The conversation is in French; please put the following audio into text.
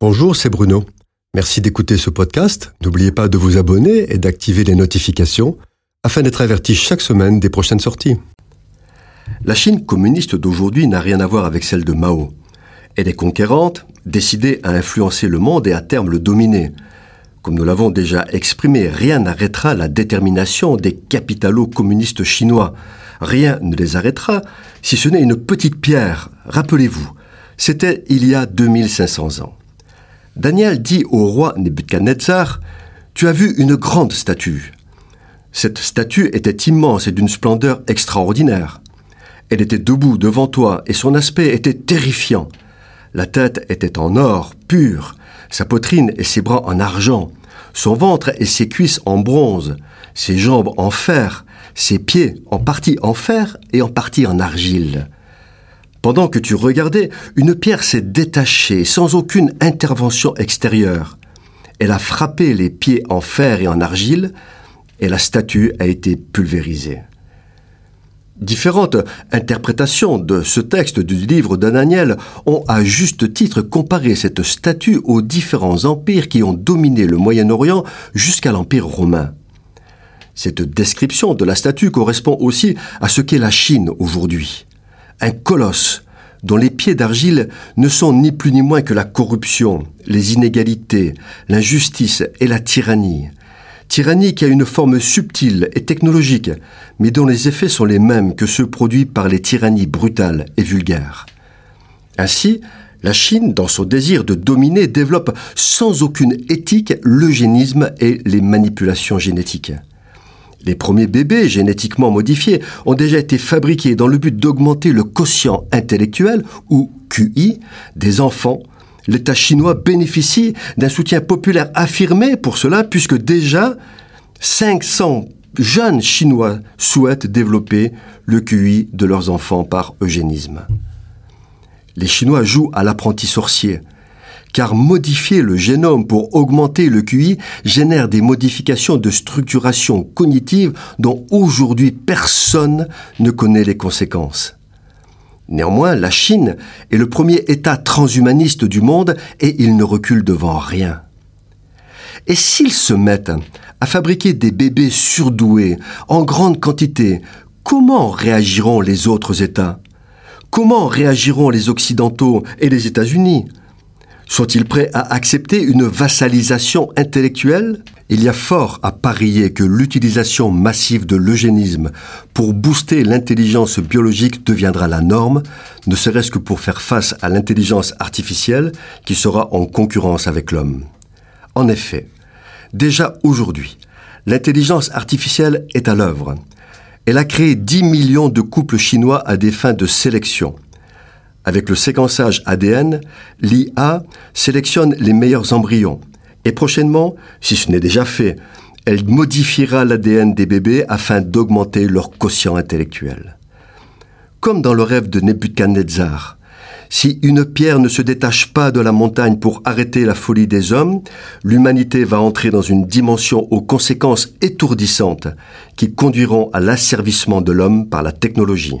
Bonjour, c'est Bruno. Merci d'écouter ce podcast. N'oubliez pas de vous abonner et d'activer les notifications afin d'être averti chaque semaine des prochaines sorties. La Chine communiste d'aujourd'hui n'a rien à voir avec celle de Mao. Elle est conquérante, décidée à influencer le monde et à terme le dominer. Comme nous l'avons déjà exprimé, rien n'arrêtera la détermination des capitalo-communistes chinois. Rien ne les arrêtera, si ce n'est une petite pierre. Rappelez-vous, c'était il y a 2500 ans. Daniel dit au roi Nebuchadnezzar Tu as vu une grande statue. Cette statue était immense et d'une splendeur extraordinaire. Elle était debout devant toi et son aspect était terrifiant. La tête était en or pur, sa poitrine et ses bras en argent, son ventre et ses cuisses en bronze, ses jambes en fer, ses pieds en partie en fer et en partie en argile. Pendant que tu regardais, une pierre s'est détachée sans aucune intervention extérieure. Elle a frappé les pieds en fer et en argile, et la statue a été pulvérisée. Différentes interprétations de ce texte du livre d'Ananiel ont à juste titre comparé cette statue aux différents empires qui ont dominé le Moyen-Orient jusqu'à l'Empire romain. Cette description de la statue correspond aussi à ce qu'est la Chine aujourd'hui un colosse dont les pieds d'argile ne sont ni plus ni moins que la corruption, les inégalités, l'injustice et la tyrannie. Tyrannie qui a une forme subtile et technologique, mais dont les effets sont les mêmes que ceux produits par les tyrannies brutales et vulgaires. Ainsi, la Chine, dans son désir de dominer, développe sans aucune éthique l'eugénisme et les manipulations génétiques. Les premiers bébés génétiquement modifiés ont déjà été fabriqués dans le but d'augmenter le quotient intellectuel, ou QI, des enfants. L'État chinois bénéficie d'un soutien populaire affirmé pour cela, puisque déjà 500 jeunes Chinois souhaitent développer le QI de leurs enfants par eugénisme. Les Chinois jouent à l'apprenti sorcier car modifier le génome pour augmenter le QI génère des modifications de structuration cognitive dont aujourd'hui personne ne connaît les conséquences. Néanmoins, la Chine est le premier État transhumaniste du monde et il ne recule devant rien. Et s'ils se mettent à fabriquer des bébés surdoués en grande quantité, comment réagiront les autres États? Comment réagiront les Occidentaux et les États-Unis? Sont-ils prêts à accepter une vassalisation intellectuelle? Il y a fort à parier que l'utilisation massive de l'eugénisme pour booster l'intelligence biologique deviendra la norme, ne serait-ce que pour faire face à l'intelligence artificielle qui sera en concurrence avec l'homme. En effet, déjà aujourd'hui, l'intelligence artificielle est à l'œuvre. Elle a créé 10 millions de couples chinois à des fins de sélection – avec le séquençage ADN, l'IA sélectionne les meilleurs embryons. Et prochainement, si ce n'est déjà fait, elle modifiera l'ADN des bébés afin d'augmenter leur quotient intellectuel. Comme dans le rêve de Nebuchadnezzar, si une pierre ne se détache pas de la montagne pour arrêter la folie des hommes, l'humanité va entrer dans une dimension aux conséquences étourdissantes qui conduiront à l'asservissement de l'homme par la technologie.